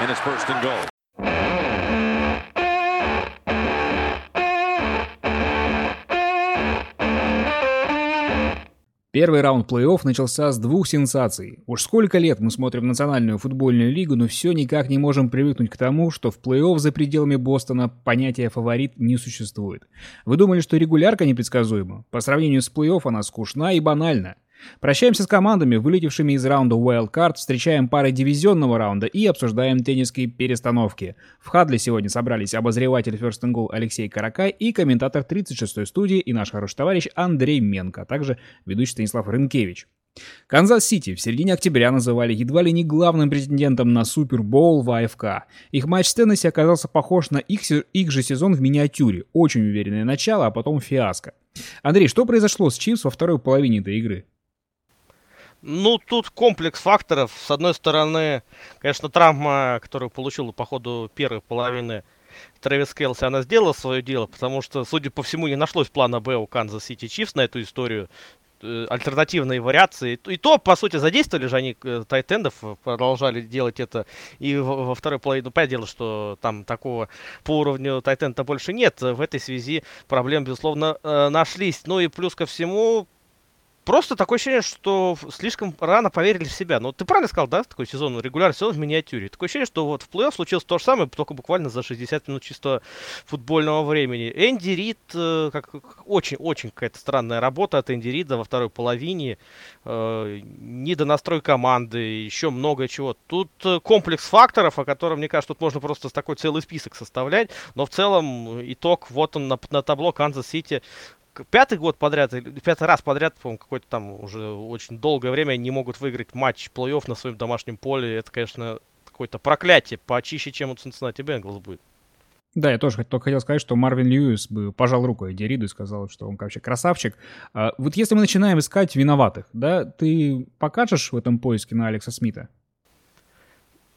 and it's first and goal. Первый раунд плей-офф начался с двух сенсаций. Уж сколько лет мы смотрим национальную футбольную лигу, но все никак не можем привыкнуть к тому, что в плей-офф за пределами Бостона понятия «фаворит» не существует. Вы думали, что регулярка непредсказуема? По сравнению с плей-офф она скучна и банальна. Прощаемся с командами, вылетевшими из раунда Wild Card, встречаем пары дивизионного раунда и обсуждаем теннисские перестановки. В Хадле сегодня собрались обозреватель First and Goal Алексей Каракай и комментатор 36-й студии и наш хороший товарищ Андрей Менко, а также ведущий Станислав Рынкевич. Канзас-Сити в середине октября называли едва ли не главным претендентом на Супербоул в АФК. Их матч с Теннесси оказался похож на их, их же сезон в миниатюре. Очень уверенное начало, а потом фиаско. Андрей, что произошло с Chiefs во второй половине этой игры? Ну, тут комплекс факторов. С одной стороны, конечно, травма, которую получил по ходу первой половины Трэвис Келси, она сделала свое дело, потому что, судя по всему, не нашлось плана Б у Канзас Сити Chiefs на эту историю. Э, альтернативные вариации. И то, по сути, задействовали же они э, тайтендов, продолжали делать это и во второй половине. Ну, понятное дело, что там такого по уровню тайтенда больше нет. В этой связи проблем, безусловно, э, нашлись. Ну и плюс ко всему, просто такое ощущение, что слишком рано поверили в себя. Ну, ты правильно сказал, да, такой сезон, регулярный сезон в миниатюре. Такое ощущение, что вот в плей-офф случилось то же самое, только буквально за 60 минут чисто футбольного времени. Энди Рид, э, как очень-очень какая-то странная работа от Энди Рида во второй половине. Э, недонастрой команды, еще много чего. Тут э, комплекс факторов, о котором, мне кажется, тут можно просто такой целый список составлять. Но в целом итог, вот он на, на табло Канзас-Сити пятый год подряд, пятый раз подряд, по-моему, какой-то там уже очень долгое время не могут выиграть матч плей-офф на своем домашнем поле. Это, конечно, какое-то проклятие, почище, чем у Cincinnati Bengals будет. Да, я тоже только хотел сказать, что Марвин Льюис бы пожал руку Эдди Риду и сказал, что он вообще красавчик. А, вот если мы начинаем искать виноватых, да, ты покажешь в этом поиске на Алекса Смита?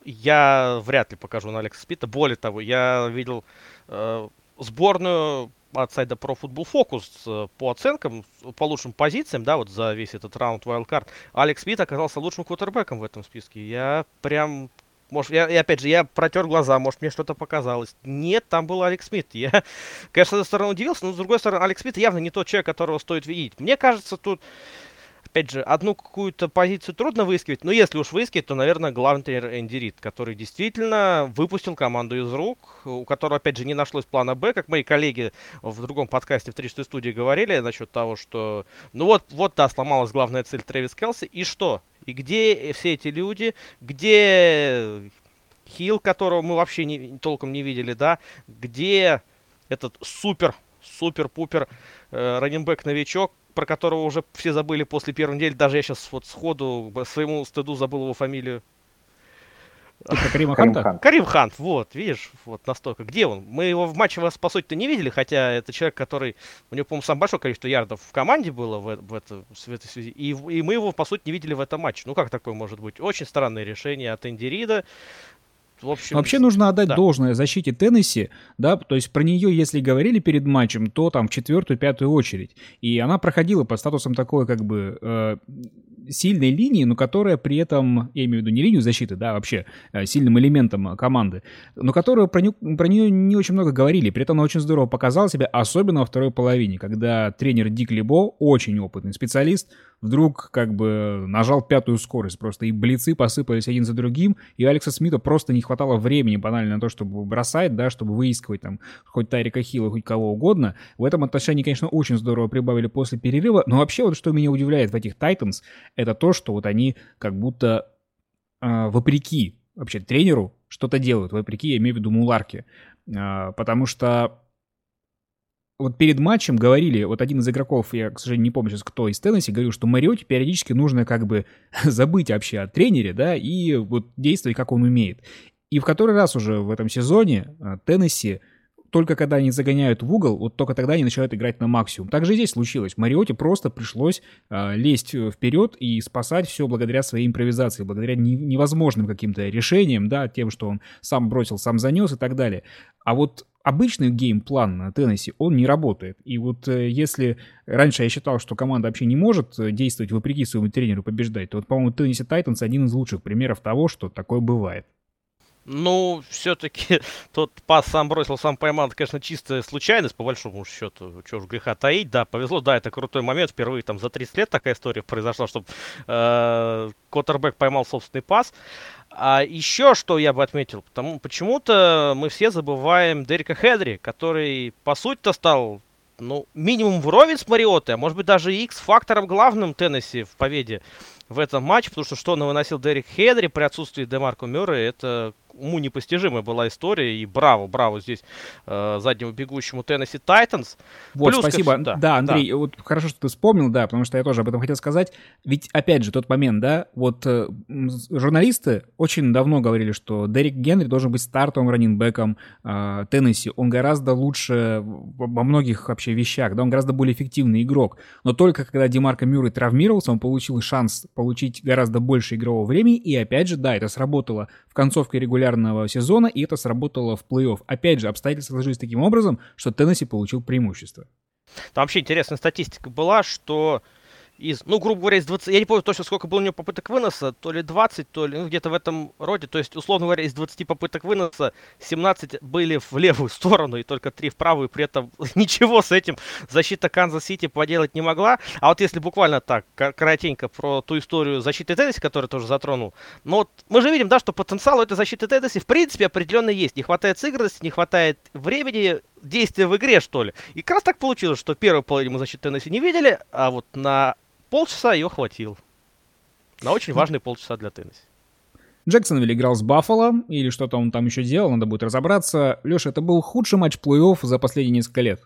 Я вряд ли покажу на Алекса Смита. Более того, я видел э, сборную от сайта Pro Football Focus э, по оценкам, по лучшим позициям, да, вот за весь этот раунд Wildcard, Алекс Смит оказался лучшим квотербеком в этом списке. Я прям может, я, и опять же, я протер глаза, может, мне что-то показалось. Нет, там был Алекс Смит. Я, конечно, с одной стороны удивился, но с другой стороны, Алекс Смит явно не тот человек, которого стоит видеть. Мне кажется, тут опять же, одну какую-то позицию трудно выискивать, но если уж выискивать, то, наверное, главный тренер Энди Рид, который действительно выпустил команду из рук, у которого, опять же, не нашлось плана Б, как мои коллеги в другом подкасте в 300 студии говорили насчет того, что, ну вот, вот, да, сломалась главная цель Трэвис Келси, и что? И где все эти люди? Где Хилл, которого мы вообще не, толком не видели, да? Где этот супер, супер-пупер э, раненбэк новичок, про которого уже все забыли после первой недели. Даже я сейчас вот сходу своему стыду забыл его фамилию. Карим Ханта? Карим Хант, вот, видишь, вот настолько. Где он? Мы его в матче вас, по сути-то, не видели, хотя это человек, который, у него, по-моему, самое большое количество ярдов в команде было в, в, это, в этой связи, и, и мы его, по сути, не видели в этом матче. Ну, как такое может быть? Очень странное решение от Энди Рида. В общем, Вообще нужно отдать да. должное защите Теннесси, да, то есть про нее, если говорили перед матчем, то там в четвертую-пятую очередь. И она проходила по статусам такой, как бы, э, сильной линии, но которая при этом, я имею в виду не линию защиты, да, вообще э, сильным элементом команды, но которая про, нее, про нее не очень много говорили. При этом она очень здорово показала себя, особенно во второй половине, когда тренер Дик Либо, очень опытный специалист, вдруг как бы нажал пятую скорость просто, и блицы посыпались один за другим, и Алекса Смита просто не хватало времени банально на то, чтобы бросать, да, чтобы выискивать там хоть Тарика Хилла, хоть кого угодно. В этом отношении, конечно, очень здорово прибавили после перерыва, но вообще вот что меня удивляет в этих Тайтанс, это то, что вот они как будто э, вопреки вообще тренеру что-то делают, вопреки, я имею в виду Муларке, э, потому что вот перед матчем говорили, вот один из игроков, я, к сожалению, не помню сейчас, кто из Теннесси, говорил, что Мариоте периодически нужно как бы забыть вообще о тренере, да, и вот действовать, как он умеет. И в который раз уже в этом сезоне э, Теннесси только когда они загоняют в угол, вот только тогда они начинают играть на максимум. Так же здесь случилось. Мариоте просто пришлось э, лезть вперед и спасать все благодаря своей импровизации, благодаря не, невозможным каким-то решениям, да, тем, что он сам бросил, сам занес и так далее. А вот обычный game plan на Теннесси, он не работает. И вот э, если раньше я считал, что команда вообще не может э, действовать вопреки своему тренеру побеждать, то вот, по-моему, Теннесси Titans один из лучших примеров того, что такое бывает. Ну, все-таки тот пас сам бросил, сам поймал, это, конечно, чистая случайность, по большому счету. Чего ж греха таить, да, повезло, да, это крутой момент. Впервые там за 30 лет такая история произошла, чтобы э, Коттербек поймал собственный пас. А еще что я бы отметил, потому почему-то мы все забываем Дерека Хедри, который, по сути-то, стал ну, минимум вровень с Мариотой, а может быть даже X-фактором главным Теннесси в победе в этом матче, потому что что он выносил Дерек Хедри при отсутствии Демарко Мюррея, это уму непостижимая была история, и браво, браво здесь э, заднему бегущему Теннесси Тайтанс. Вот, Плюс, спасибо. Да, да, Андрей, да. вот хорошо, что ты вспомнил, да, потому что я тоже об этом хотел сказать. Ведь, опять же, тот момент, да, вот э, журналисты очень давно говорили, что Дерек Генри должен быть стартовым раннинбеком э, Теннесси. Он гораздо лучше во многих вообще вещах, да, он гораздо более эффективный игрок. Но только когда Демарко Мюррей травмировался, он получил шанс получить гораздо больше игрового времени, и опять же, да, это сработало в концовке регулярного регулярного сезона, и это сработало в плей-офф. Опять же, обстоятельства сложились таким образом, что Теннесси получил преимущество. Там вообще интересная статистика была, что из, ну, грубо говоря, из 20, я не помню точно, сколько было у него попыток выноса, то ли 20, то ли, ну, где-то в этом роде, то есть, условно говоря, из 20 попыток выноса 17 были в левую сторону и только 3 в правую, при этом ничего с этим защита Канзас-Сити поделать не могла, а вот если буквально так, коротенько про ту историю защиты Теннесси, которую тоже затронул, ну, вот мы же видим, да, что потенциал у этой защиты Теннесси в принципе определенно есть, не хватает сыгранности, не хватает времени, действия в игре, что ли. И как раз так получилось, что первую половину мы защиты Теннесси не видели, а вот на полчаса ее хватило. На очень важные полчаса для Теннесси. Джексонвилл играл с Баффало, или что-то он там еще делал, надо будет разобраться. Леша, это был худший матч плей-офф за последние несколько лет.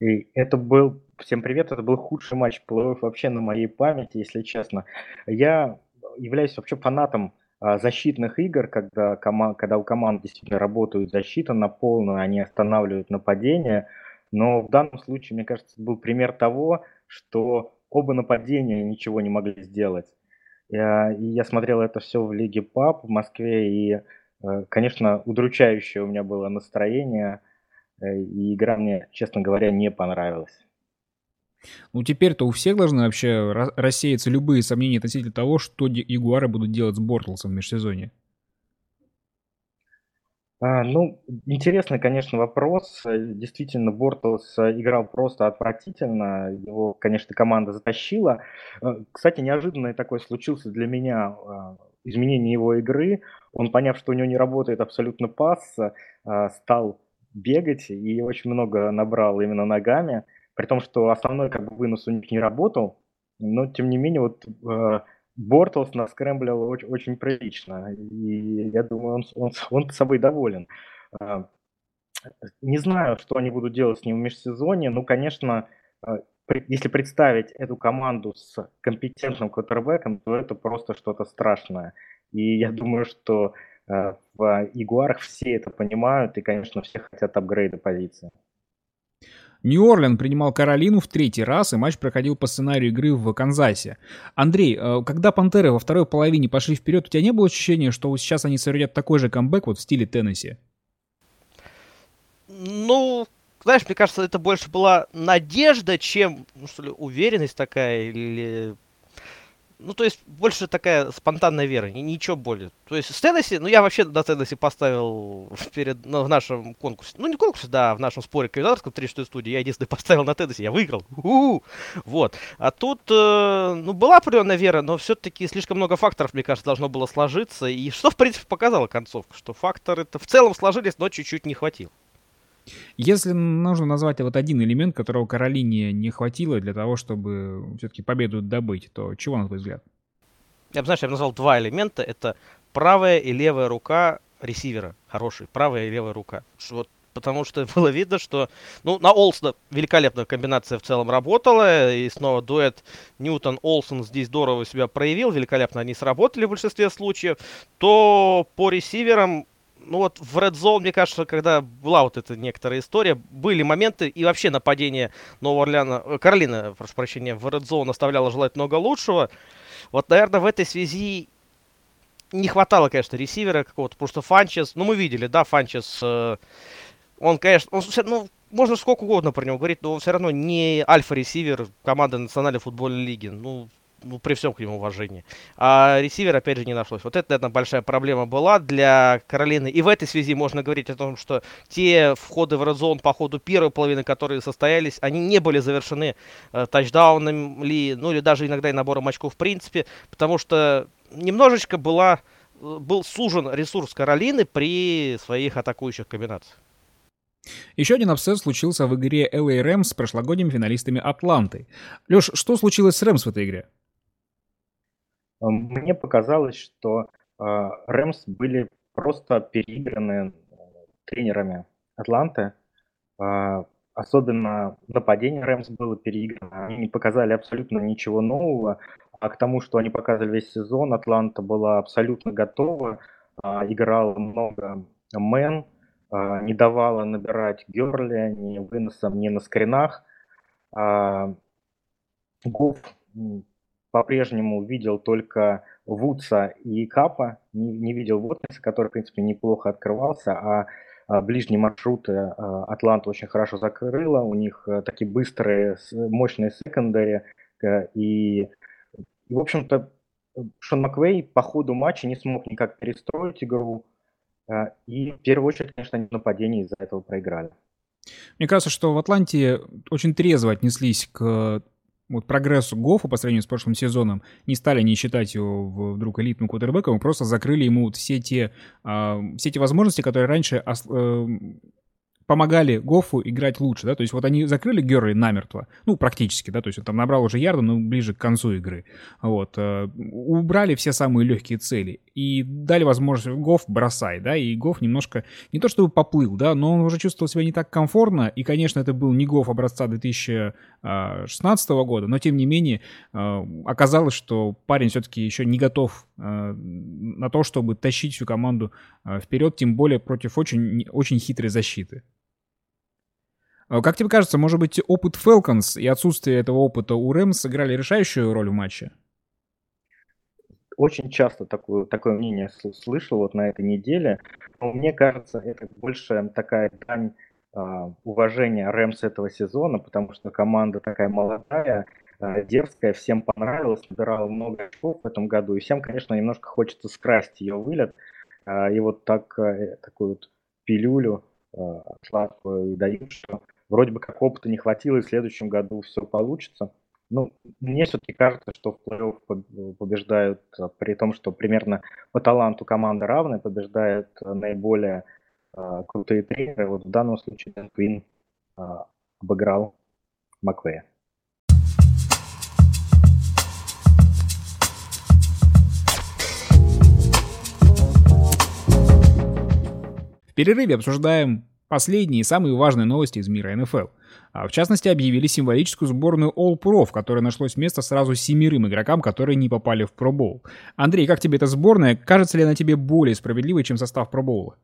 И это был, всем привет, это был худший матч плей-офф вообще на моей памяти, если честно. Я являюсь вообще фанатом защитных игр, когда, кома- когда у команд действительно работают защита на полную, они останавливают нападение. Но в данном случае, мне кажется, был пример того, что оба нападения ничего не могли сделать. И я смотрел это все в Лиге ПАП в Москве, и, э, конечно, удручающее у меня было настроение, э, и игра мне, честно говоря, не понравилась. Ну, теперь-то у всех должны вообще рассеяться любые сомнения относительно того, что Ягуары будут делать с Бортлсом в межсезонье. А, ну, интересный, конечно, вопрос. Действительно, Бортлс играл просто отвратительно. Его, конечно, команда затащила. Э, кстати, неожиданное такое случился для меня а, изменение его игры. Он, поняв, что у него не работает абсолютно пас, а, стал бегать и очень много набрал именно ногами. При том, что основной как бы, вынос у них не работал. Но, тем не менее, вот э, Бортлс наскрэмблил очень, очень прилично, и я думаю, он, он, он собой доволен. А, не знаю, что они будут делать с ним в межсезонье, но, конечно, а, если представить эту команду с компетентным квотербеком, то это просто что-то страшное. И я думаю, что а, в Ягуарах все это понимают, и, конечно, все хотят апгрейда позиции. Нью-Орлен принимал Каролину в третий раз, и матч проходил по сценарию игры в Канзасе. Андрей, э, когда Пантеры во второй половине пошли вперед, у тебя не было ощущения, что сейчас они совершат такой же камбэк вот в стиле Теннесси? Ну, знаешь, мне кажется, это больше была надежда, чем, ну, что ли, уверенность такая, или ну, то есть, больше такая спонтанная вера, ничего более. То есть, с Теннесси, ну, я вообще на Теннесси поставил перед, ну, в нашем конкурсе, ну, не конкурсе, да, в нашем споре комментаторском 36 студии, я единственный поставил на Теннесси, я выиграл. У-у-у! Вот. А тут, э, ну, была определенная вера, но все-таки слишком много факторов, мне кажется, должно было сложиться. И что, в принципе, показала концовка, что факторы-то в целом сложились, но чуть-чуть не хватило. Если нужно назвать вот один элемент, которого Каролине не хватило для того, чтобы все-таки победу добыть, то чего, на твой взгляд? Я бы, знаешь, я бы назвал два элемента. Это правая и левая рука ресивера. Хороший. Правая и левая рука. Вот потому что было видно, что ну, на Олсона великолепная комбинация в целом работала, и снова дуэт Ньютон-Олсон здесь здорово себя проявил, великолепно они сработали в большинстве случаев, то по ресиверам ну вот в Red Zone, мне кажется, когда была вот эта некоторая история, были моменты, и вообще нападение Нового Орлеана, э, Каролина, прошу прощения, в Red Zone оставляло желать много лучшего. Вот, наверное, в этой связи не хватало, конечно, ресивера какого-то, потому что Фанчес, ну, мы видели, да, Фанчес, э, он, конечно, он, ну, можно сколько угодно про него говорить, но он все равно не альфа-ресивер команды Национальной футбольной лиги. Ну, ну, при всем к нему уважении. А ресивер, опять же, не нашлось. Вот это, наверное, большая проблема была для Каролины. И в этой связи можно говорить о том, что те входы в редзон по ходу первой половины, которые состоялись, они не были завершены э, тачдауном ли, ну или даже иногда и набором очков в принципе, потому что немножечко была, э, был сужен ресурс Каролины при своих атакующих комбинациях. Еще один абсцесс случился в игре LA Rams с прошлогодними финалистами Атланты. Леш, что случилось с Рэмс в этой игре? Мне показалось, что Рэмс были просто переиграны э, тренерами Атланты. А, особенно нападение Рэмс было переиграно. Они не показали абсолютно ничего нового. А к тому, что они показывали весь сезон, Атланта была абсолютно готова. А, играла много мэн, а, не давала набирать Герли ни выносом, ни на скринах. Гуф по-прежнему видел только Вудса и Капа, не, не видел Воткинса, который, в принципе, неплохо открывался, а, а ближние маршруты а, Атланта очень хорошо закрыла, у них а, такие быстрые, мощные секондари, а, и, и, в общем-то, Шон Маквей по ходу матча не смог никак перестроить игру, и в первую очередь, конечно, они в нападении из-за этого проиграли. Мне кажется, что в Атланте очень трезво отнеслись к вот прогрессу Гофа по сравнению с прошлым сезоном, не стали не считать его вдруг элитным квотербеком, просто закрыли ему вот все те, э, все те возможности, которые раньше э, помогали Гофу играть лучше, да, то есть вот они закрыли Герли намертво, ну, практически, да, то есть он там набрал уже ярда, но ближе к концу игры, вот, э, убрали все самые легкие цели и дали возможность Гоф бросай, да, и Гоф немножко, не то чтобы поплыл, да, но он уже чувствовал себя не так комфортно, и, конечно, это был не Гоф образца 2016 года, но, тем не менее, э, оказалось, что парень все-таки еще не готов э, на то, чтобы тащить всю команду вперед, тем более против очень, очень хитрой защиты. А как тебе кажется, может быть, опыт Falcons и отсутствие этого опыта у Рэмс сыграли решающую роль в матче? Очень часто такое, такое мнение слышал вот на этой неделе. Но мне кажется, это больше такая дань uh, уважения Рэмс этого сезона, потому что команда такая молодая, uh, дерзкая, всем понравилась, набирала много очков в этом году, и всем, конечно, немножко хочется скрасть ее вылет, uh, и вот так, э, такую вот пилюлю сладкую дают, что вроде бы как опыта не хватило, и в следующем году все получится. Ну, мне все-таки кажется, что в плей-офф побеждают, а, при том, что примерно по таланту команды равны, побеждают а, наиболее э, крутые тренеры. Вот в данном случае Дэн Квин э, обыграл Маквея. В перерыве обсуждаем Последние и самые важные новости из мира НФЛ. А в частности, объявили символическую сборную All-Pro, в которой нашлось место сразу семерым игрокам, которые не попали в Pro Bowl. Андрей, как тебе эта сборная? Кажется ли она тебе более справедливой, чем состав Pro Bowl?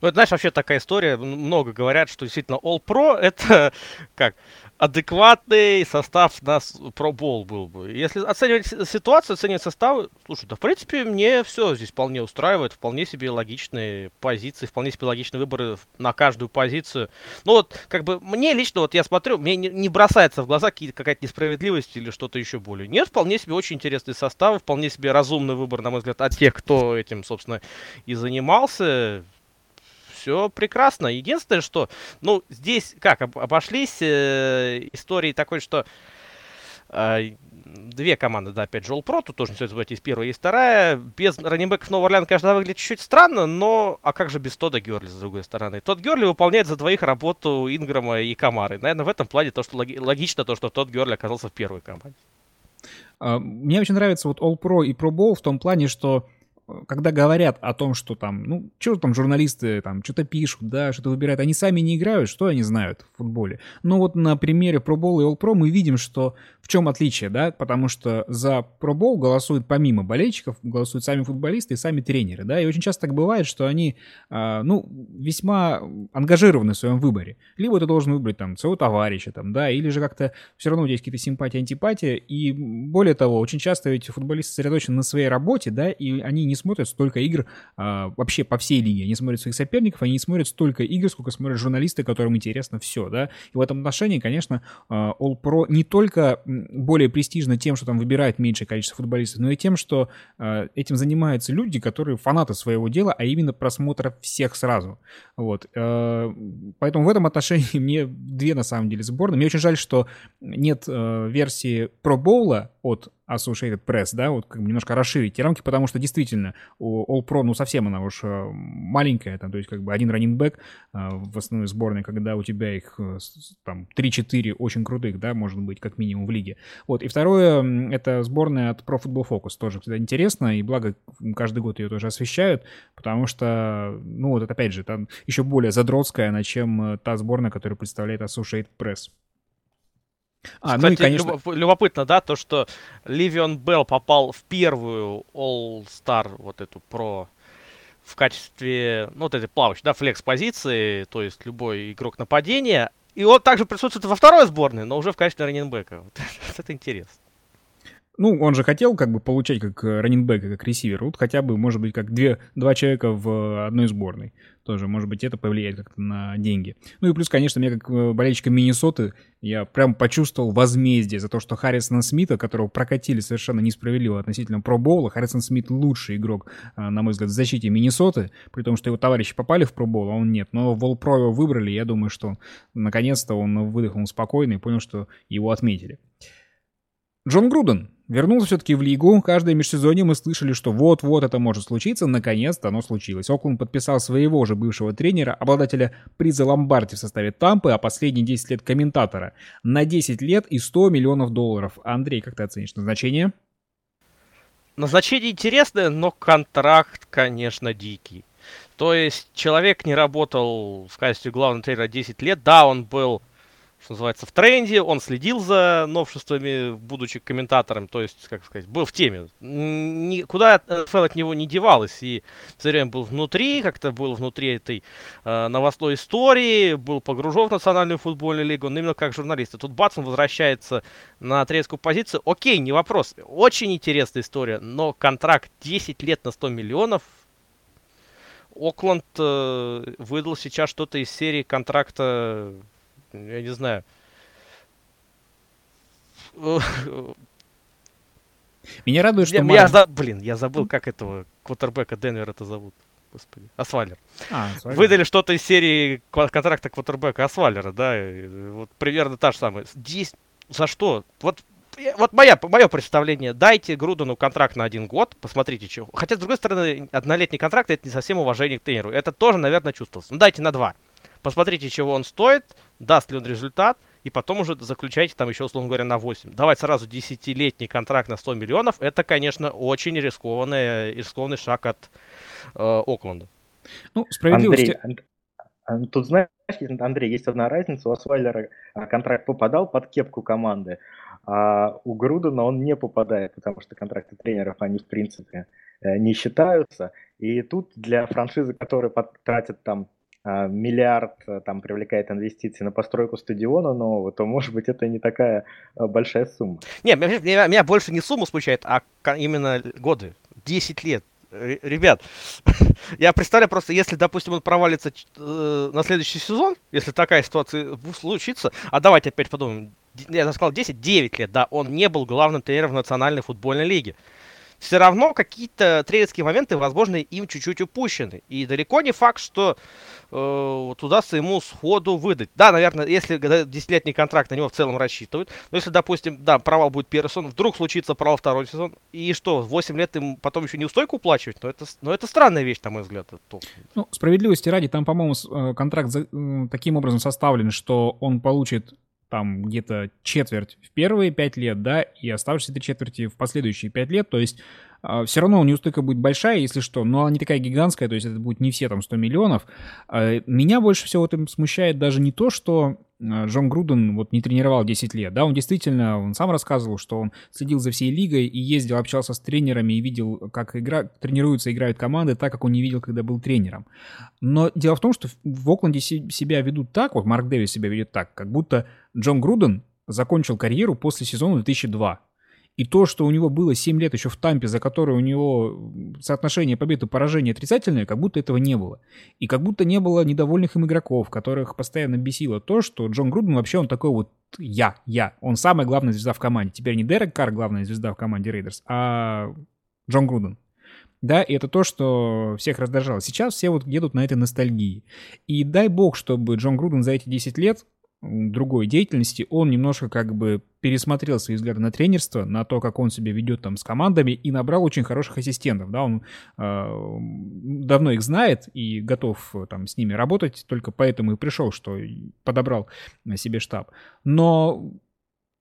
Ну, это, знаешь, вообще такая история. Много говорят, что действительно All-Pro это как адекватный состав на Pro Bowl был бы. Если оценивать ситуацию, оценивать составы, слушай, да в принципе мне все здесь вполне устраивает, вполне себе логичные позиции, вполне себе логичные выборы на каждую позицию. Ну вот, как бы мне лично, вот я смотрю, мне не, не бросается в глаза какая-то несправедливость или что-то еще более. Нет, вполне себе очень интересные составы, вполне себе разумный выбор, на мой взгляд, от тех, кто этим, собственно, и занимался все прекрасно. Единственное, что, ну, здесь как, обошлись э, истории такой, что э, две команды, да, опять же, All Pro, тут тоже не стоит забывать, есть первая, есть вторая. Без раннибеков Нового Орлеана, конечно, выглядит чуть-чуть странно, но а как же без Тода Герли, с другой стороны? Тот Герли выполняет за двоих работу Инграма и Камары. Наверное, в этом плане то, что логи- логично, то, что тот Герли оказался в первой команде. А, мне очень нравится вот All Pro и Pro Bowl в том плане, что когда говорят о том, что там, ну, что там журналисты там что-то пишут, да, что-то выбирают, они сами не играют, что они знают в футболе. Но вот на примере Pro Bowl и All Pro мы видим, что в чем отличие, да, потому что за Pro Bowl голосуют помимо болельщиков, голосуют сами футболисты и сами тренеры, да, и очень часто так бывает, что они, э, ну, весьма ангажированы в своем выборе. Либо ты должен выбрать там своего товарища, там, да, или же как-то все равно у тебя есть какие-то симпатии, антипатии, и более того, очень часто эти футболисты сосредоточены на своей работе, да, и они не смотрят столько игр а, вообще по всей лиге. Они смотрят своих соперников, они не смотрят столько игр, сколько смотрят журналисты, которым интересно все, да. И в этом отношении, конечно, а, All Pro не только более престижно тем, что там выбирает меньшее количество футболистов, но и тем, что а, этим занимаются люди, которые фанаты своего дела, а именно просмотра всех сразу. Вот. А, поэтому в этом отношении мне две, на самом деле, сборные. Мне очень жаль, что нет а, версии Pro Bowl от Associated Press, да, вот как немножко расширить эти рамки, потому что действительно All Pro, ну, совсем она уж э, маленькая, там, то есть как бы один раннинбэк в основной сборной, когда у тебя их э, там 3-4 очень крутых, да, может быть, как минимум в лиге. Вот, и второе, это сборная от Pro Football Focus, тоже всегда интересно, и благо каждый год ее тоже освещают, потому что, ну, вот опять же, там еще более задротская, она, чем э, та сборная, которая представляет Associated Press. А, Кстати, ну и, конечно... любопытно, да, то, что Ливион Белл попал в первую All-Star, вот эту про в качестве, ну, вот этой плавающей, да, флекс-позиции, то есть любой игрок нападения. И он также присутствует во второй сборной, но уже в качестве раненбека. Вот это интересно. Ну, он же хотел как бы получать как раненбека, как ресивер. Вот хотя бы, может быть, как две, два человека в одной сборной. Тоже, может быть, это повлияет как-то на деньги. Ну и плюс, конечно, мне как э, болельщика Миннесоты, я прям почувствовал возмездие за то, что Харрисона Смита, которого прокатили совершенно несправедливо относительно пробоула, Харрисон Смит лучший игрок, э, на мой взгляд, в защите Миннесоты, при том, что его товарищи попали в пробол, а он нет. Но в All Pro его выбрали, я думаю, что наконец-то он выдохнул спокойно и понял, что его отметили. Джон Груден вернулся все-таки в лигу. Каждое межсезонье мы слышали, что вот-вот это может случиться. Наконец-то оно случилось. Окленд подписал своего же бывшего тренера, обладателя приза Ломбарди в составе Тампы, а последние 10 лет комментатора. На 10 лет и 100 миллионов долларов. Андрей, как ты оценишь назначение? Назначение интересное, но контракт, конечно, дикий. То есть человек не работал в качестве главного тренера 10 лет. Да, он был что называется, в тренде, он следил за новшествами, будучи комментатором, то есть, как сказать, был в теме. Никуда НФЛ от него не девалось, и все время был внутри, как-то был внутри этой э, новостной истории, был погружен в Национальную футбольную лигу, но именно как журналист. И тут Батсон возвращается на тренерскую позицию. Окей, не вопрос, очень интересная история, но контракт 10 лет на 100 миллионов, Окленд э, выдал сейчас что-то из серии контракта я не знаю. Меня радует, что... Я, Марк... я за... Блин, я забыл, как этого квотербека Денвера это зовут. Господи. Асвалер. А, Выдали что-то из серии контракта квотербека Асвалера, да. И вот примерно та же самая. Здесь за что? Вот вот моя, мое представление, дайте Грудену контракт на один год, посмотрите, чего. Хотя, с другой стороны, однолетний контракт это не совсем уважение к тренеру. Это тоже, наверное, чувствовалось. Ну, дайте на два. Посмотрите, чего он стоит, даст ли он результат, и потом уже заключайте там еще, условно говоря, на 8. Давать сразу десятилетний контракт на 100 миллионов, это, конечно, очень рискованный, рискованный шаг от э, Окленда. Ну, справедливости... Андрей, тут, знаешь, Андрей, есть одна разница. У Асвайлера а, контракт попадал под кепку команды, а у Грудена он не попадает, потому что контракты тренеров, они, в принципе, э, не считаются. И тут для франшизы, которые тратят там миллиард э, там привлекает инвестиции на постройку стадиона нового, то, может быть, это не такая э, большая сумма. Не, меня, меня больше не сумма смущает, а именно годы. 10 лет. Ребят, я представляю просто, если, допустим, он провалится э, на следующий сезон, если такая ситуация случится, а давайте опять подумаем, я сказал 10, 9 лет, да, он не был главным тренером Национальной футбольной лиге все равно какие-то трейдерские моменты, возможно, им чуть-чуть упущены. И далеко не факт, что э, вот удастся ему сходу выдать. Да, наверное, если десятилетний контракт на него в целом рассчитывают, но если, допустим, да, провал будет первый сезон, вдруг случится провал второй сезон, и что, 8 лет им потом еще неустойку уплачивать, но это, но это странная вещь, на мой взгляд. Ну, справедливости ради, там, по-моему, э, контракт за, э, таким образом составлен, что он получит там где-то четверть в первые пять лет, да, и оставшиеся три четверти в последующие пять лет, то есть все равно неустойка будет большая, если что, но она не такая гигантская, то есть это будет не все там 100 миллионов. Э, меня больше всего это смущает даже не то, что Э, Джон Груден вот не тренировал 10 лет, да, он действительно, он сам рассказывал, что он следил за всей лигой и ездил, общался с тренерами и видел, как игра, тренируются, играют команды, так, как он не видел, когда был тренером. Но дело в том, что в Окленде себя ведут так, вот Марк Дэвис себя ведет так, как будто Джон Груден закончил карьеру после сезона 2002. И то, что у него было 7 лет еще в Тампе, за которое у него соотношение побед и поражений отрицательное, как будто этого не было. И как будто не было недовольных им игроков, которых постоянно бесило то, что Джон Груден вообще он такой вот я, я. Он самая главная звезда в команде. Теперь не Дерек Карр главная звезда в команде Рейдерс, а Джон Груден. Да, и это то, что всех раздражало. Сейчас все вот едут на этой ностальгии. И дай бог, чтобы Джон Груден за эти 10 лет другой деятельности, он немножко как бы пересмотрел свои взгляды на тренерство, на то, как он себя ведет там с командами, и набрал очень хороших ассистентов, да, он э, давно их знает и готов там с ними работать, только поэтому и пришел, что подобрал себе штаб. Но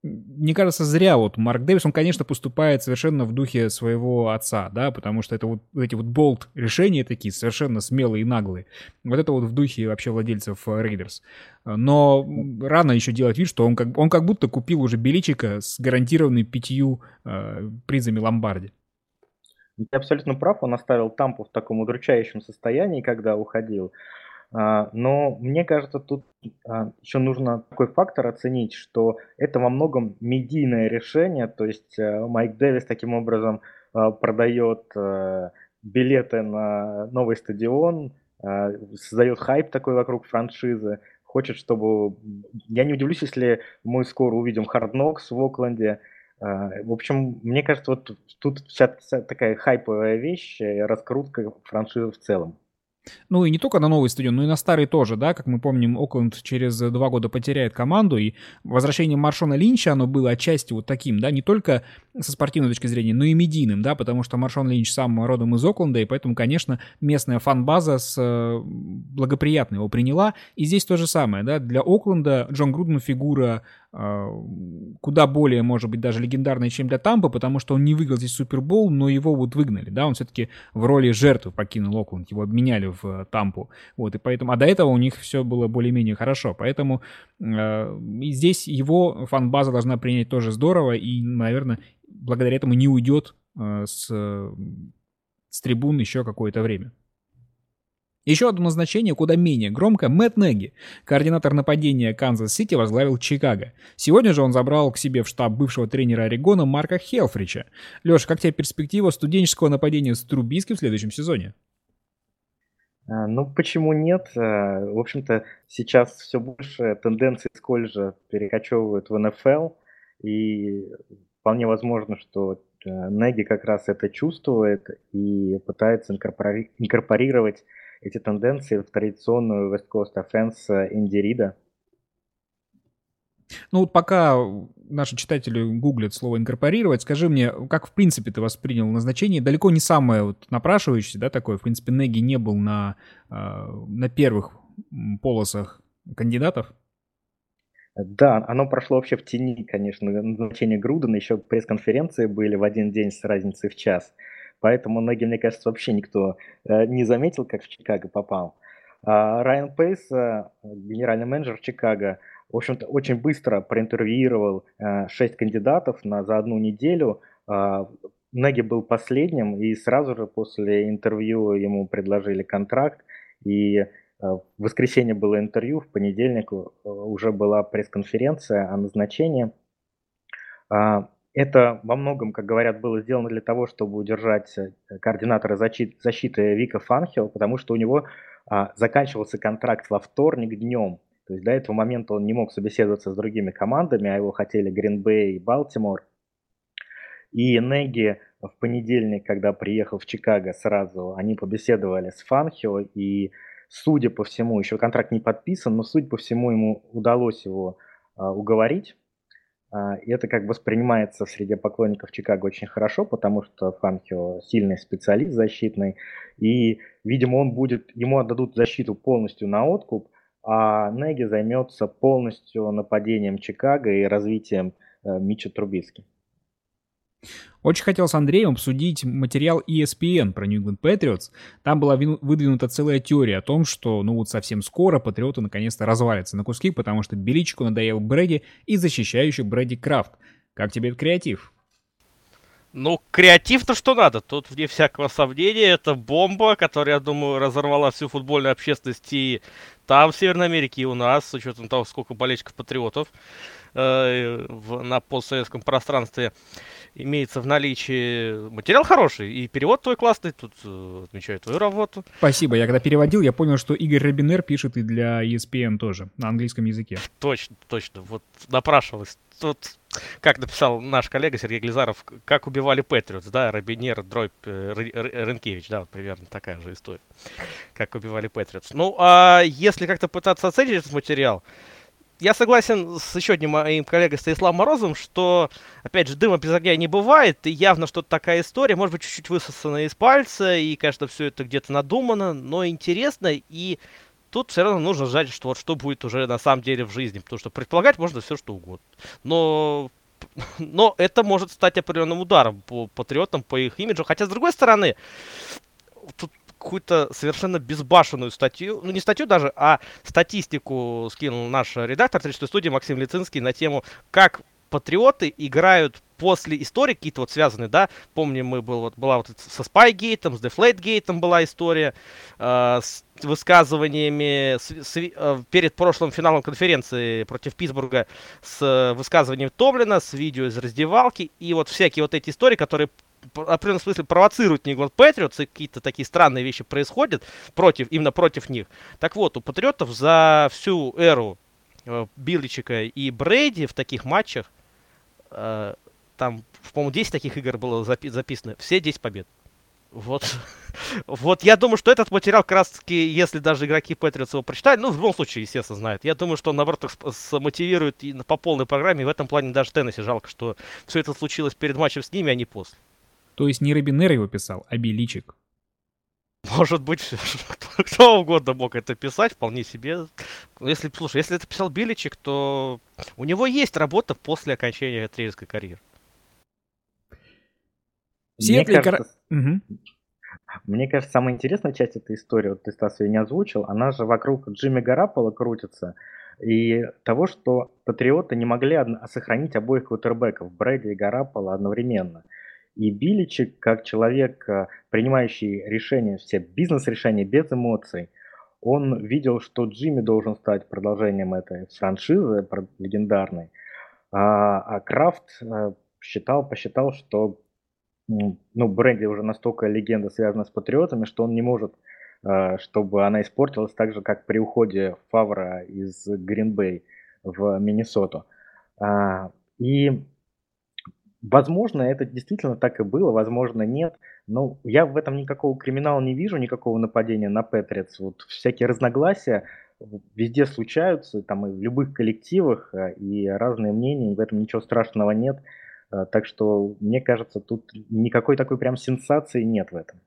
мне кажется, зря вот Марк Дэвис, он, конечно, поступает совершенно в духе своего отца, да, потому что это вот эти вот bold решения такие совершенно смелые и наглые. Вот это вот в духе вообще владельцев Рейдерс. Но рано еще делать вид, что он как, он как будто купил уже Беличика с гарантированной пятью э, призами Ломбарди. Ты абсолютно прав, он оставил Тампу в таком удручающем состоянии, когда уходил. А, но мне кажется, тут а, еще нужно такой фактор оценить, что это во многом медийное решение, то есть э, Майк Дэвис таким образом а, продает э, билеты на новый стадион, создает хайп такой вокруг франшизы, хочет, чтобы... Я не удивлюсь, если мы скоро увидим Hard Knocks в Окленде. В общем, мне кажется, вот тут вся, вся такая хайповая вещь, раскрутка франшизы в целом. Ну и не только на новый стадион, но и на старый тоже, да, как мы помним, Окленд через два года потеряет команду, и возвращение Маршона Линча, оно было отчасти вот таким, да, не только со спортивной точки зрения, но и медийным, да, потому что Маршон Линч сам родом из Окленда, и поэтому, конечно, местная фан-база с э, благоприятно его приняла, и здесь то же самое, да, для Окленда Джон Грудман фигура куда более, может быть, даже легендарный, чем для Тампа, потому что он не выиграл здесь Супербол, но его вот выгнали, да, он все-таки в роли жертвы покинул Окленд, его обменяли в э, Тампу, вот, и поэтому, а до этого у них все было более-менее хорошо, поэтому э, здесь его фан-база должна принять тоже здорово, и, наверное, благодаря этому не уйдет э, с, с трибун еще какое-то время. Еще одно назначение куда менее громко – Мэтт Неги. Координатор нападения Канзас-Сити возглавил Чикаго. Сегодня же он забрал к себе в штаб бывшего тренера Орегона Марка Хелфрича. Леш, как тебе перспектива студенческого нападения с Трубиски в следующем сезоне? А, ну, почему нет? А, в общем-то, сейчас все больше тенденций с колледжа перекочевывают в НФЛ, и вполне возможно, что э, Неги как раз это чувствует и пытается инкорпорировать эти тенденции в традиционную West Coast Offense Инди Рида? Ну вот пока наши читатели гуглят слово «инкорпорировать», скажи мне, как в принципе ты воспринял назначение? Далеко не самое вот напрашивающееся, да, такое. В принципе, Неги не был на, а, на первых полосах кандидатов. Да, оно прошло вообще в тени, конечно, назначение Грудена, еще пресс-конференции были в один день с разницей в час. Поэтому ноги, мне кажется, вообще никто э, не заметил, как в Чикаго попал. А Райан Пейс, э, генеральный менеджер Чикаго, в общем-то, очень быстро проинтервьюировал э, шесть кандидатов на, за одну неделю. А, Неги был последним, и сразу же после интервью ему предложили контракт. И в воскресенье было интервью, в понедельник уже была пресс-конференция о назначении. Это во многом, как говорят, было сделано для того, чтобы удержать э, координатора защиты Вика Фанхел, потому что у него а, заканчивался контракт во вторник днем. То есть до этого момента он не мог собеседоваться с другими командами, а его хотели Гринбей и Балтимор. И Неги в понедельник, когда приехал в Чикаго сразу, они побеседовали с Фанхио, и судя по всему, еще контракт не подписан, но судя по всему ему удалось его а, уговорить и это как воспринимается среди поклонников Чикаго очень хорошо, потому что Фанхио сильный специалист защитный, и, видимо, он будет, ему отдадут защиту полностью на откуп, а Неги займется полностью нападением Чикаго и развитием э, Мича Трубиски. Очень хотел с Андреем обсудить материал ESPN про New England Patriots. Там была выдвинута целая теория о том, что ну вот совсем скоро Патриоты наконец-то развалятся на куски, потому что Беличику надоел Брэди и защищающий Брэди Крафт. Как тебе этот креатив? Ну, креатив-то что надо. Тут, вне всякого сомнения, это бомба, которая, я думаю, разорвала всю футбольную общественность и там, в Северной Америке, и у нас, с учетом того, сколько болельщиков-патриотов э, в, на постсоветском пространстве имеется в наличии. Материал хороший, и перевод твой классный, тут э, отмечаю твою работу. Спасибо, я когда переводил, я понял, что Игорь Робинер пишет и для ESPN тоже, на английском языке. Точно, точно, вот напрашивалось. Тут как написал наш коллега Сергей Глизаров, как убивали Патриотс, да, Робинер, Дройб, э, Ренкевич, да, вот примерно такая же история, как убивали Патриотс. Ну, а если как-то пытаться оценить этот материал, я согласен с еще одним моим коллегой Станиславом Морозовым, что, опять же, дыма без огня не бывает, и явно что-то такая история, может быть, чуть-чуть высосана из пальца, и, конечно, все это где-то надумано, но интересно, и тут все равно нужно ждать, что вот что будет уже на самом деле в жизни, потому что предполагать можно все что угодно. Но но это может стать определенным ударом по патриотам, по их имиджу. Хотя, с другой стороны, тут какую-то совершенно безбашенную статью, ну не статью даже, а статистику скинул наш редактор 36 студии Максим Лицинский на тему, как патриоты играют после истории какие-то вот связанные, да, помним, мы был, вот, была вот со Спайгейтом, с Дефлейтгейтом была история, э, с высказываниями с, с, э, перед прошлым финалом конференции против Питтсбурга с э, высказыванием Тоблина, с видео из раздевалки, и вот всякие вот эти истории, которые в определенном смысле провоцируют Нью-Ингланд Патриотс, и какие-то такие странные вещи происходят против, именно против них. Так вот, у Патриотов за всю эру э, Билличика и Брейди в таких матчах э, там, по-моему, 10 таких игр было запи- записано, все 10 побед. Вот. вот я думаю, что этот материал, как раз таки, если даже игроки Патриотс его прочитают, ну, в любом случае, естественно, знают. Я думаю, что он, наоборот, их смотивирует и по полной программе. И в этом плане даже Теннесси жалко, что все это случилось перед матчем с ними, а не после. То есть не Робинер его писал, а Беличик. Может быть, кто угодно мог это писать, вполне себе. Если, слушай, если это писал Беличик, то у него есть работа после окончания тренерской карьеры. Мне кажется, угу. мне кажется, самая интересная часть этой истории, вот ты, Стас, ее не озвучил, она же вокруг Джимми Гарапола крутится, и того, что патриоты не могли сохранить обоих квотербеков, Брэди и Гарапола одновременно. И Биличик, как человек, э, принимающий решения, все бизнес-решения без эмоций, он видел, что Джимми должен стать продолжением этой франшизы легендарной, а, а Крафт э, считал, посчитал, что ну, Бренди уже настолько легенда связана с патриотами, что он не может, э, чтобы она испортилась так же, как при уходе Фавра из Гринбей в Миннесоту. А, и, возможно, это действительно так и было, возможно, нет. Но я в этом никакого криминала не вижу, никакого нападения на Патриотс. Вот всякие разногласия везде случаются, там и в любых коллективах, э, и разные мнения, и в этом ничего страшного нет. А, так что, мне кажется, тут никакой такой прям сенсации нет в этом.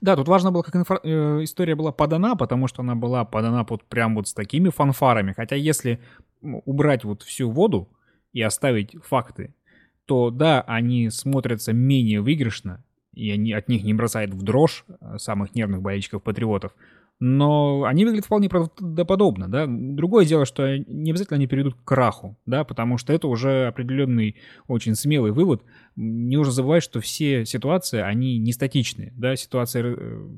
Да, тут важно было, как инфо- э, история была подана, потому что она была подана вот прям вот с такими фанфарами. Хотя если убрать вот всю воду и оставить факты, то да, они смотрятся менее выигрышно, и они, от них не бросает в дрожь э, самых нервных болельщиков-патриотов но они выглядят вполне правдоподобно, да. Другое дело, что не обязательно они перейдут к краху, да, потому что это уже определенный очень смелый вывод. Не нужно забывать, что все ситуации, они не статичные, да, ситуации э,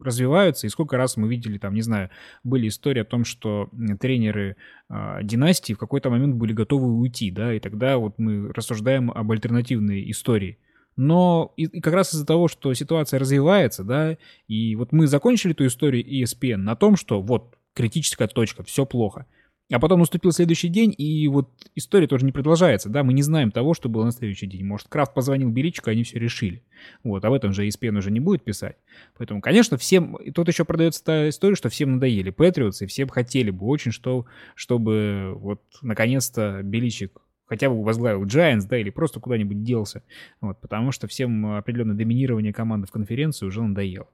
развиваются, и сколько раз мы видели, там, не знаю, были истории о том, что тренеры э, династии в какой-то момент были готовы уйти, да, и тогда вот мы рассуждаем об альтернативной истории – но и, и как раз из-за того, что ситуация развивается, да, и вот мы закончили эту историю ESPN на том, что вот критическая точка, все плохо. А потом наступил следующий день, и вот история тоже не продолжается, да, мы не знаем того, что было на следующий день. Может, Крафт позвонил Беличку, они все решили. Вот, об этом же ESPN уже не будет писать. Поэтому, конечно, всем, и тут еще продается та история, что всем надоели Патриотс, и всем хотели бы очень, что, чтобы вот наконец-то Беличик хотя бы возглавил Giants, да, или просто куда-нибудь делся. Вот, потому что всем определенное доминирование команды в конференции уже надоело.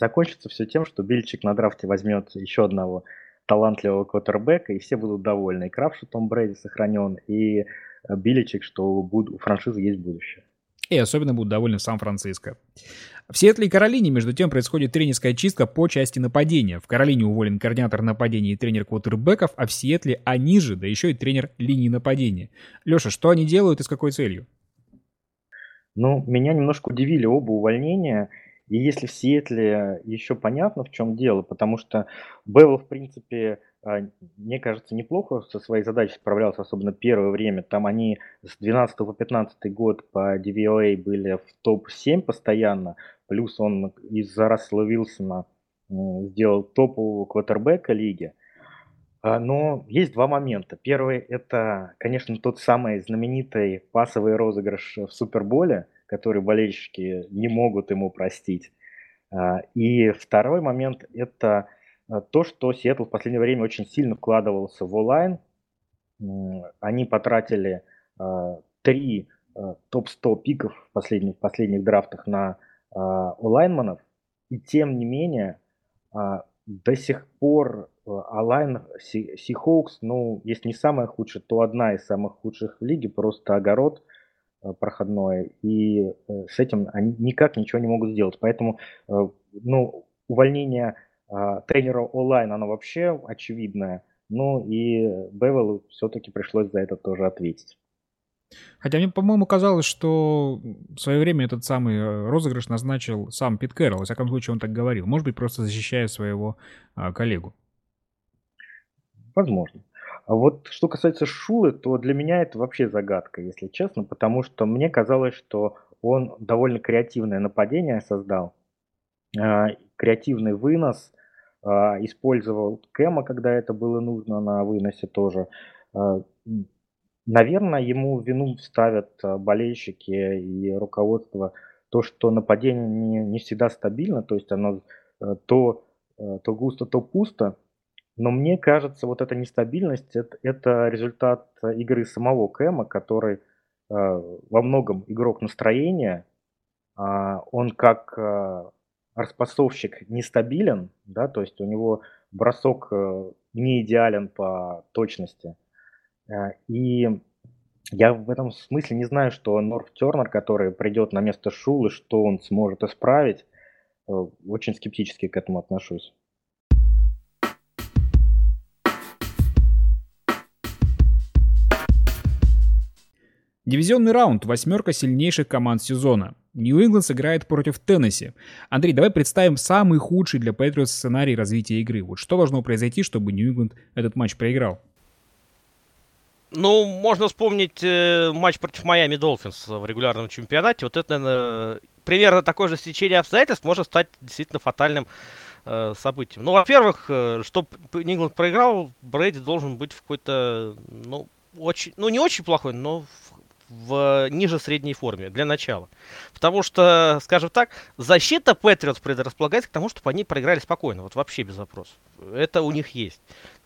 Закончится все тем, что Бельчик на драфте возьмет еще одного талантливого квотербека, и все будут довольны. И Крафт, что Том Брейди сохранен, и Биличек, что у франшизы есть будущее. И особенно будут довольны Сан-Франциско. В Сиэтле и Каролине, между тем, происходит тренерская чистка по части нападения. В Каролине уволен координатор нападения и тренер квотербеков, а в Сиэтле они же, да еще и тренер линии нападения. Леша, что они делают и с какой целью? Ну, меня немножко удивили оба увольнения. И если в Сиэтле еще понятно, в чем дело, потому что Белл, в принципе, а, мне кажется, неплохо со своей задачей справлялся, особенно первое время. Там они с 12 по 15 год по DVOA были в топ-7 постоянно, плюс он из-за Рассела Вилсона сделал топового квотербека лиги. А, но есть два момента. Первый – это, конечно, тот самый знаменитый пасовый розыгрыш в Суперболе, который болельщики не могут ему простить. А, и второй момент – это а, то, что Сиэтл в последнее время очень сильно вкладывался в онлайн. Они потратили три топ-100 пиков в последних, в последних драфтах на онлайнманов, и тем не менее до сих пор Алайн Сихоукс, ну, если не самая худшая, то одна из самых худших в лиге, просто огород э, проходной, и э, с этим они никак ничего не могут сделать. Поэтому, э, ну, увольнение тренера онлайн, оно вообще очевидное, ну и Бевелу все-таки пришлось за это тоже ответить. Хотя мне, по-моему, казалось, что в свое время этот самый розыгрыш назначил сам Пит Кэрролл. Во всяком случае, он так говорил. Может быть, просто защищая своего а, коллегу. Возможно. А вот что касается Шулы, то для меня это вообще загадка, если честно, потому что мне казалось, что он довольно креативное нападение создал, э, креативный вынос, э, использовал Кэма, когда это было нужно на выносе тоже. Э, Наверное, ему вину ставят а, болельщики и руководство то, что нападение не, не всегда стабильно, то есть оно э, то, э, то густо, то пусто. Но мне кажется, вот эта нестабильность это, это результат игры самого Кэма, который э, во многом игрок настроения. Э, он как э, распасовщик нестабилен, да, то есть у него бросок э, не идеален по точности. Э, и я в этом смысле не знаю, что Норф Тернер, который придет на место Шулы, что он сможет исправить. Э, очень скептически к этому отношусь. Дивизионный раунд, восьмерка сильнейших команд сезона. Нью-Ингланд сыграет против Теннесси. Андрей, давай представим самый худший для Патриотс сценарий развития игры. Вот что должно произойти, чтобы Нью-Ингланд этот матч проиграл? Ну, можно вспомнить э, матч против Майами Долфинс в регулярном чемпионате. Вот это, наверное, примерно такое же стечение обстоятельств может стать действительно фатальным э, событием. Ну, во-первых, э, чтобы Ингланд проиграл, Брейди должен быть в какой-то, ну, очень, ну, не очень плохой, но в, в ниже средней форме для начала. Потому что, скажем так, защита Патриотс предрасполагается к тому, чтобы они проиграли спокойно, вот вообще без вопросов. Это у них есть.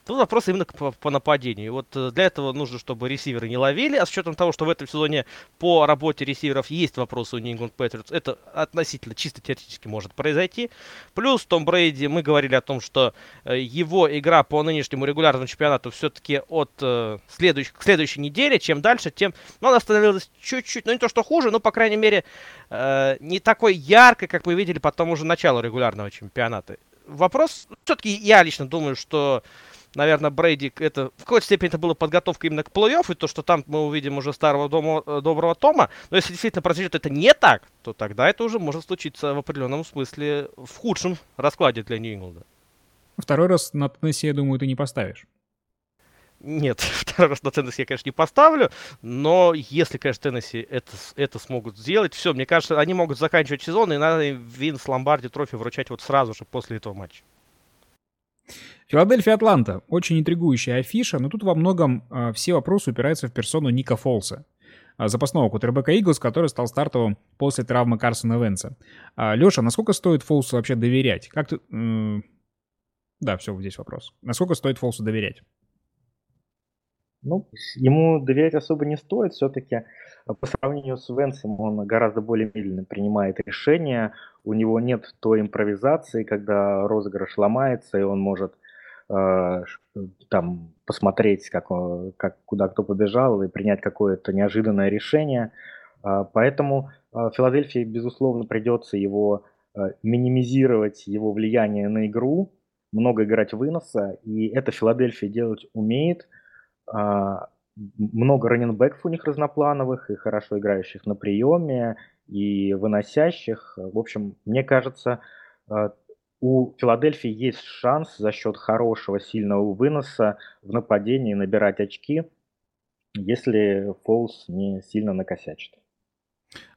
Тут вопрос именно по, по нападению. Вот э, для этого нужно, чтобы ресиверы не ловили. А с учетом того, что в этом сезоне по работе ресиверов есть вопросы у New England это относительно чисто теоретически может произойти. Плюс Том Брейди, мы говорили о том, что э, его игра по нынешнему регулярному чемпионату все-таки от э, следующей, к следующей неделе, чем дальше, тем ну, она становилась чуть-чуть, ну не то что хуже, но, по крайней мере, э, не такой яркой, как мы видели по тому же началу регулярного чемпионата. Вопрос, все-таки я лично думаю, что наверное, Брейди, это в какой-то степени это была подготовка именно к плей-офф, и то, что там мы увидим уже старого дома, э, доброго Тома, но если действительно произойдет это не так, то тогда это уже может случиться в определенном смысле в худшем раскладе для Нью-Ингланда. Второй раз на Теннесси, я думаю, ты не поставишь. Нет, второй раз на Теннесси я, конечно, не поставлю, но если, конечно, Теннесси это, это смогут сделать, все, мне кажется, они могут заканчивать сезон, и надо Винс Ломбарди трофи вручать вот сразу же после этого матча. Филадельфия-Атланта. Очень интригующая афиша, но тут во многом э, все вопросы упираются в персону Ника Фолса, э, запасного кутербека Иглс, который стал стартовым после травмы Карсона Венса. А, Леша, насколько стоит Фолсу вообще доверять? Как ты... Да, все, здесь вопрос. Насколько стоит Фолсу доверять? Ну, ему доверять особо не стоит. Все-таки по сравнению с Венсом он гораздо более медленно принимает решения. У него нет той импровизации, когда розыгрыш ломается, и он может там посмотреть, как, как, куда кто побежал и принять какое-то неожиданное решение. А, поэтому э, Филадельфии, безусловно, придется его э, минимизировать, его влияние на игру, много играть выноса, и это Филадельфия делать умеет. А, много раненбеков у них разноплановых и хорошо играющих на приеме, и выносящих. В общем, мне кажется, э, у Филадельфии есть шанс за счет хорошего, сильного выноса в нападении набирать очки, если Фолс не сильно накосячит.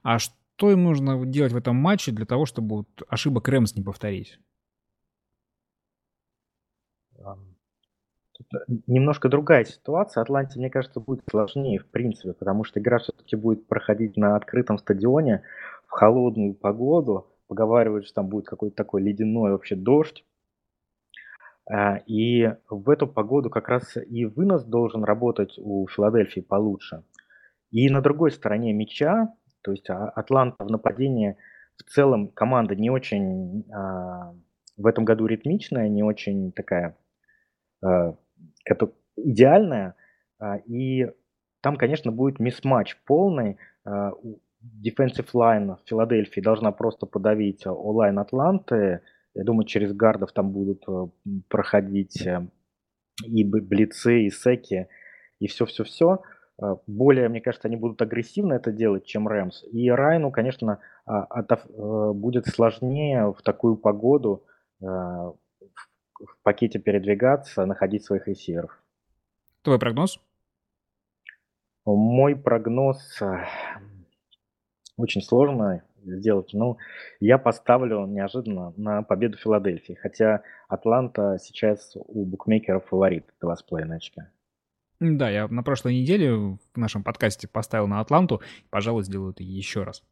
А что им нужно делать в этом матче для того, чтобы вот ошибок Рэмс не повторить? Тут э, немножко другая ситуация. Атланте, мне кажется, будет сложнее, в принципе, потому что игра все-таки будет проходить на открытом стадионе в холодную погоду. Поговаривают, что там будет какой-то такой ледяной вообще дождь. А, и в эту погоду как раз и вынос должен работать у Филадельфии получше. И на другой стороне мяча, то есть а, Атланта в нападении в целом команда не очень а, в этом году ритмичная, не очень такая идеальная, и там, конечно, будет мисс-матч полный. А, defensive line в Филадельфии должна просто подавить онлайн Атланты. Я думаю, через гардов там будут э, проходить э, и блицы, и секи, и все-все-все. А, более, мне кажется, они будут агрессивно это делать, чем Рэмс. И Райну, конечно, э, будет сложнее в такую погоду в пакете передвигаться, находить своих ресиверов. Твой прогноз? Мой прогноз э, очень сложно сделать. Ну, я поставлю неожиданно на победу Филадельфии. Хотя Атланта сейчас у букмекеров фаворит. Два с половиной очка. Да, я на прошлой неделе в нашем подкасте поставил на Атланту. Пожалуй, сделаю это еще раз.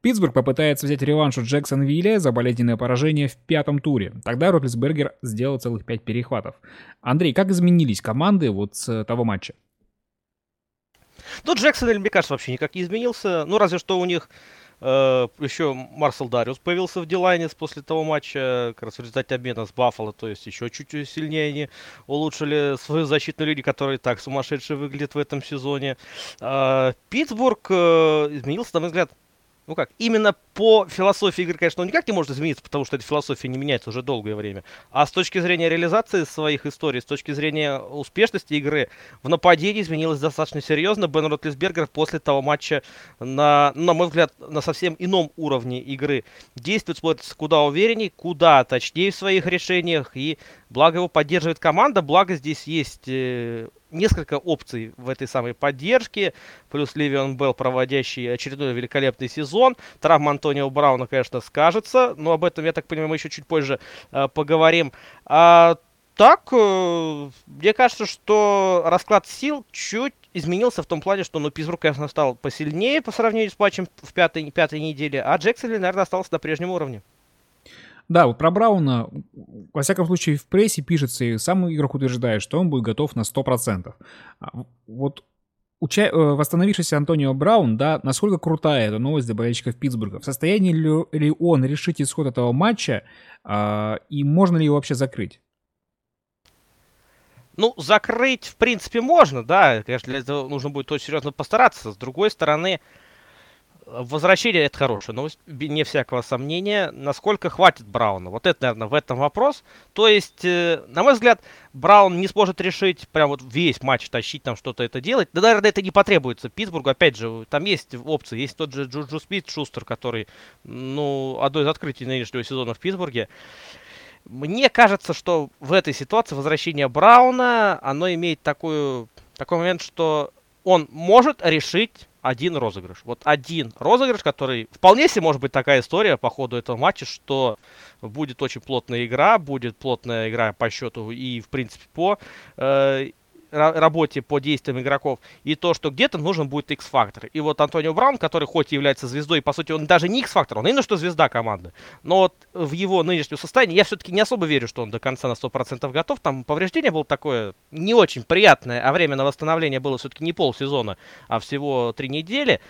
Питтсбург попытается взять реванш у Джексонвилля за болезненное поражение в пятом туре. Тогда Ротлисбергер сделал целых пять перехватов. Андрей, как изменились команды вот с того матча? Ну, Джексон, мне кажется, вообще никак не изменился. Ну, разве что у них э, еще Марсел Дариус появился в Дилайнес после того матча, как раз в результате обмена с Баффало, то есть еще чуть сильнее они улучшили свою защитную линию, которая так сумасшедше выглядит в этом сезоне. Э, Питтсбург э, изменился, на мой взгляд, ну как, именно по философии игры, конечно, он никак не может измениться, потому что эта философия не меняется уже долгое время. А с точки зрения реализации своих историй, с точки зрения успешности игры, в нападении изменилось достаточно серьезно. Бен Ротлисбергер после того матча, на, на мой взгляд, на совсем ином уровне игры действует, смотрится куда увереннее, куда точнее в своих решениях, и благо его поддерживает команда, благо здесь есть э, несколько опций в этой самой поддержке, плюс Ливион Белл, проводящий очередной великолепный сезон. Травма Антонио Брауна, конечно, скажется, но об этом, я так понимаю, мы еще чуть позже э, поговорим. А, так, э, мне кажется, что расклад сил чуть изменился в том плане, что ну, Питтсбург, конечно, стал посильнее по сравнению с матчем в пятой, пятой неделе, а Джексон, наверное, остался на прежнем уровне. Да, вот про Брауна, во всяком случае, в прессе пишется, и сам игрок утверждает, что он будет готов на 100%. А вот уча... Э, восстановившийся Антонио Браун, да, насколько крутая эта новость для болельщиков Питтсбурга? В состоянии ли, он решить исход этого матча, а, и можно ли его вообще закрыть? Ну, закрыть, в принципе, можно, да. Конечно, для этого нужно будет очень серьезно постараться. С другой стороны, Возвращение это хорошая новость, не всякого сомнения. Насколько хватит Брауна? Вот это, наверное, в этом вопрос. То есть, э, на мой взгляд, Браун не сможет решить прям вот весь матч тащить, там что-то это делать. Да, наверное, это не потребуется Питтсбургу. Опять же, там есть опции. Есть тот же Джуджу Смит, Шустер, который, ну, одно из открытий нынешнего сезона в Питтсбурге. Мне кажется, что в этой ситуации возвращение Брауна, оно имеет такую, такой момент, что он может решить один розыгрыш. Вот один розыгрыш, который вполне себе может быть такая история по ходу этого матча, что будет очень плотная игра, будет плотная игра по счету и, в принципе, по э, работе по действиям игроков, и то, что где-то нужен будет X-фактор. И вот Антонио Браун, который хоть и является звездой, по сути, он даже не X-фактор, он именно что звезда команды. Но вот в его нынешнем состоянии я все-таки не особо верю, что он до конца на 100% готов. Там повреждение было такое не очень приятное, а время на восстановление было все-таки не полсезона, а всего три недели.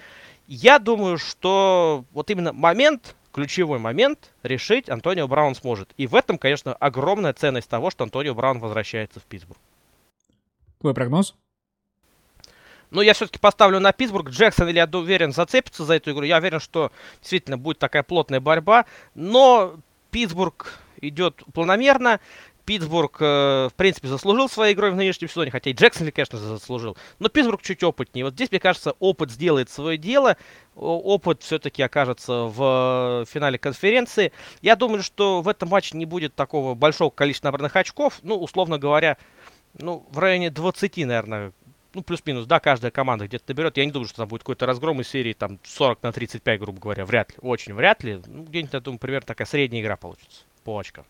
Я думаю, что вот именно момент, ключевой момент решить Антонио Браун сможет. И в этом, конечно, огромная ценность того, что Антонио Браун возвращается в Питтсбург. Твой прогноз? Ну, я все-таки поставлю на Питтсбург. Джексон, или я уверен, зацепится за эту игру. Я уверен, что действительно будет такая плотная борьба. Но Питтсбург идет планомерно. Питтсбург, э, в принципе, заслужил своей игрой в нынешнем сезоне, хотя и Джексон, конечно, заслужил. Но Питтсбург чуть опытнее. Вот здесь, мне кажется, опыт сделает свое дело. Опыт все-таки окажется в финале конференции. Я думаю, что в этом матче не будет такого большого количества набранных очков. Ну, условно говоря, ну, в районе 20, наверное, ну, плюс-минус, да, каждая команда где-то наберет. Я не думаю, что там будет какой-то разгром из серии там 40 на 35, грубо говоря. Вряд ли. Очень вряд ли. Ну, где-нибудь, я думаю, примерно такая средняя игра получится по очкам.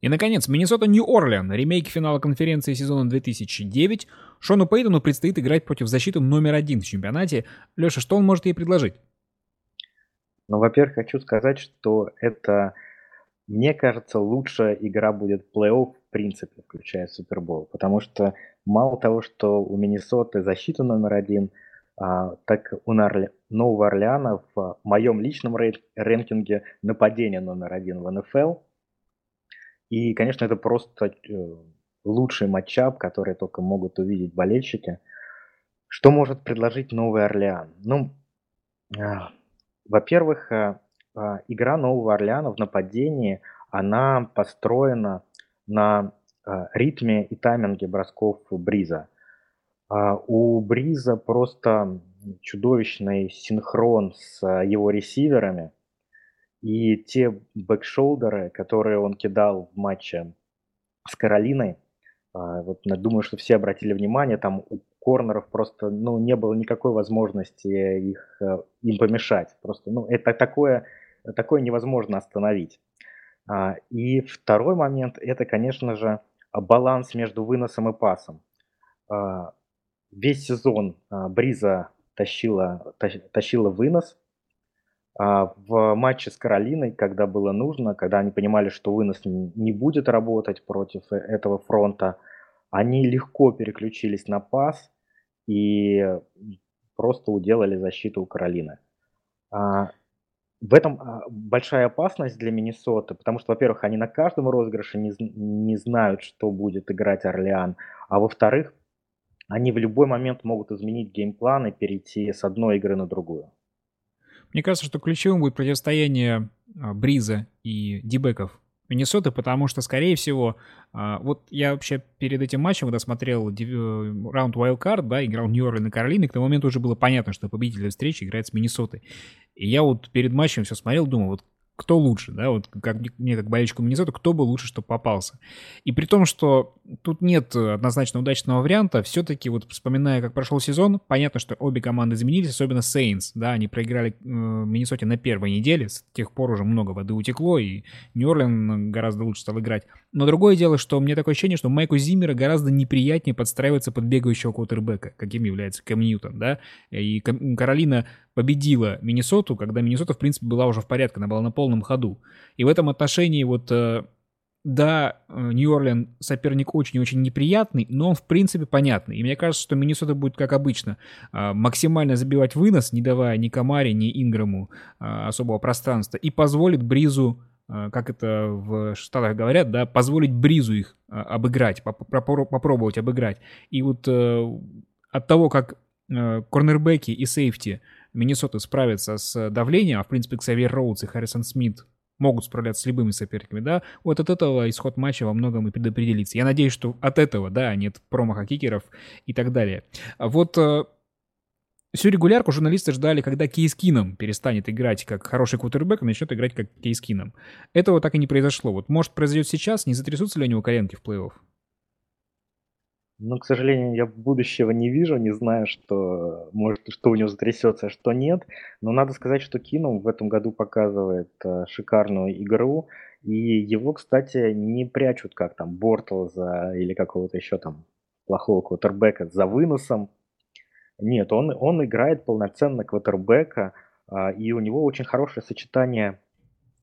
И, наконец, Миннесота Нью-Орлеан, ремейк финала конференции сезона 2009. Шону Пейтону предстоит играть против защиты номер один в чемпионате. Леша, что он может ей предложить? Ну, во-первых, хочу сказать, что это, мне кажется, лучшая игра будет в плей-офф принципе, включая Супербол. Потому что мало того, что у Миннесоты защита номер один, а, так у Нарли... Нового Орлеана в моем личном рейнкинге нападение номер один в НФЛ – и, конечно, это просто э, лучший матчап, который только могут увидеть болельщики. Что может предложить Новый Орлеан? Ну, а, во-первых, а, а, игра Нового Орлеана в нападении, она построена на ритме и тайминге бросков Бриза. У Бриза просто чудовищный синхрон с его ресиверами – и те бэкшолдеры, которые он кидал в матче с Каролиной, а, вот думаю, что все обратили внимание, там у корнеров просто ну, не было никакой возможности их, э, им помешать. Просто ну, это такое, такое невозможно остановить. А, и второй момент – это, конечно же, баланс между выносом и пасом. А, весь сезон Бриза тащила, тащила вынос, а, в матче с Каролиной, когда было нужно, когда они понимали, что вынос не будет работать против э, этого фронта, они легко переключились на пас и просто уделали защиту у Каролины. В этом а, большая опасность для Миннесоты, потому что, во-первых, они на каждом розыгрыше не, не знают, что будет играть Орлеан, а во-вторых, они в любой момент могут изменить геймплан и перейти с одной игры на другую. Мне кажется, что ключевым будет противостояние а, Бриза и Дибеков Миннесоты, потому что, скорее всего, а, вот я вообще перед этим матчем, когда э, раунд Wildcard, да, играл Нью-Орлен и Каролина, к тому моменту уже было понятно, что победитель встречи играет с Миннесотой. И я вот перед матчем все смотрел, думал, вот кто лучше, да, вот как мне как болельщику Миннесоты, кто бы лучше, чтобы попался. И при том, что тут нет однозначно удачного варианта, все-таки вот вспоминая, как прошел сезон, понятно, что обе команды изменились, особенно Saints, да, они проиграли э, Миннесоте на первой неделе, с тех пор уже много воды утекло, и Нью-Орлен гораздо лучше стал играть. Но другое дело, что мне такое ощущение, что Майку Зиммера гораздо неприятнее подстраиваться под бегающего квотербека, каким является Кэм Ньютон, да, и Каролина победила Миннесоту, когда Миннесота, в принципе, была уже в порядке, она была на полном ходу. И в этом отношении вот, э, да, э, Нью-Орлен соперник очень и очень неприятный, но он, в принципе, понятный. И мне кажется, что Миннесота будет, как обычно, э, максимально забивать вынос, не давая ни Камаре, ни Инграму особого пространства, и позволит Бризу как это в Штатах говорят, да, позволить Бризу их обыграть, попробовать обыграть. И вот от того, как корнербеки и сейфти Миннесота справится с давлением, а в принципе Ксавьер Роудс и Харрисон Смит могут справляться с любыми соперниками, да, вот от этого исход матча во многом и предопределится. Я надеюсь, что от этого, да, нет промаха кикеров и так далее. А вот э, Всю регулярку журналисты ждали, когда Кейс Кином перестанет играть как хороший кутербэк и начнет играть как Кейс Кином. Этого так и не произошло. Вот может произойдет сейчас, не затрясутся ли у него коленки в плей-офф? Но, к сожалению, я будущего не вижу, не знаю, что, может, что у него затрясется, а что нет. Но надо сказать, что Кинум в этом году показывает э, шикарную игру. И его, кстати, не прячут, как там, Бортлза или какого-то еще там плохого квотербека за выносом. Нет, он, он играет полноценно квотербека, э, и у него очень хорошее сочетание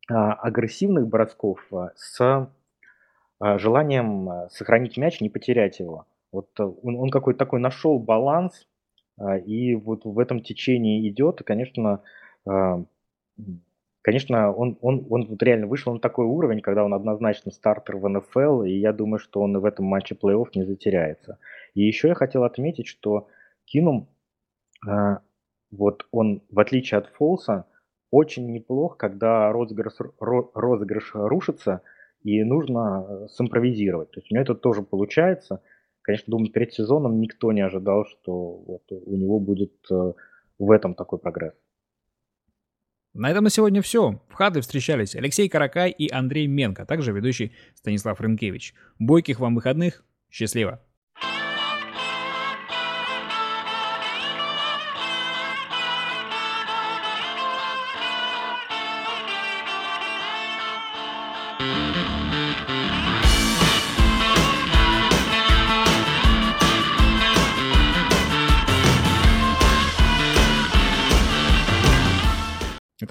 э, агрессивных бросков э, с э, желанием э, сохранить мяч, не потерять его. Вот э, он, он какой-то такой нашел баланс, а, и вот в этом течении идет, и, конечно, а, конечно, он, он, он вот реально вышел на такой уровень, когда он однозначно стартер в НФЛ, и я думаю, что он в этом матче плей-офф не затеряется. И еще я хотел отметить, что Кинум, а, вот он, в отличие от Фолса, очень неплох, когда розыгрыш, розыгрыш рушится, и нужно э, симпровизировать. То есть у него это тоже получается. Конечно, думаю, перед сезоном никто не ожидал, что вот у него будет э, в этом такой прогресс. На этом на сегодня все. В Хады встречались Алексей Каракай и Андрей Менко, а также ведущий Станислав Рынкевич. Бойких вам выходных. Счастливо!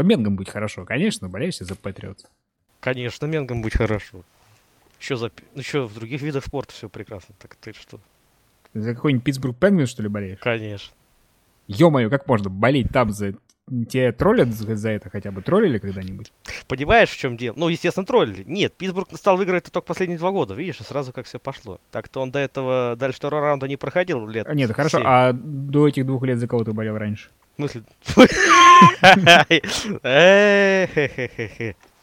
Это Менгам будет хорошо, конечно, болеешь за Патриотс. Конечно, Менгам будет хорошо. Еще, за... еще в других видах спорта все прекрасно. Так ты что? За какой-нибудь Питтсбург Пенгвин, что ли, болеешь? Конечно. Ё-моё, как можно болеть там за... Тебя троллят за это хотя бы? Троллили когда-нибудь? Понимаешь, в чем дело? Ну, естественно, троллили. Нет, Питтсбург стал выиграть только последние два года. Видишь, и сразу как все пошло. Так-то он до этого, дальше второго раунда не проходил лет. А, нет, хорошо. А до этих двух лет за кого ты болел раньше? В смысле?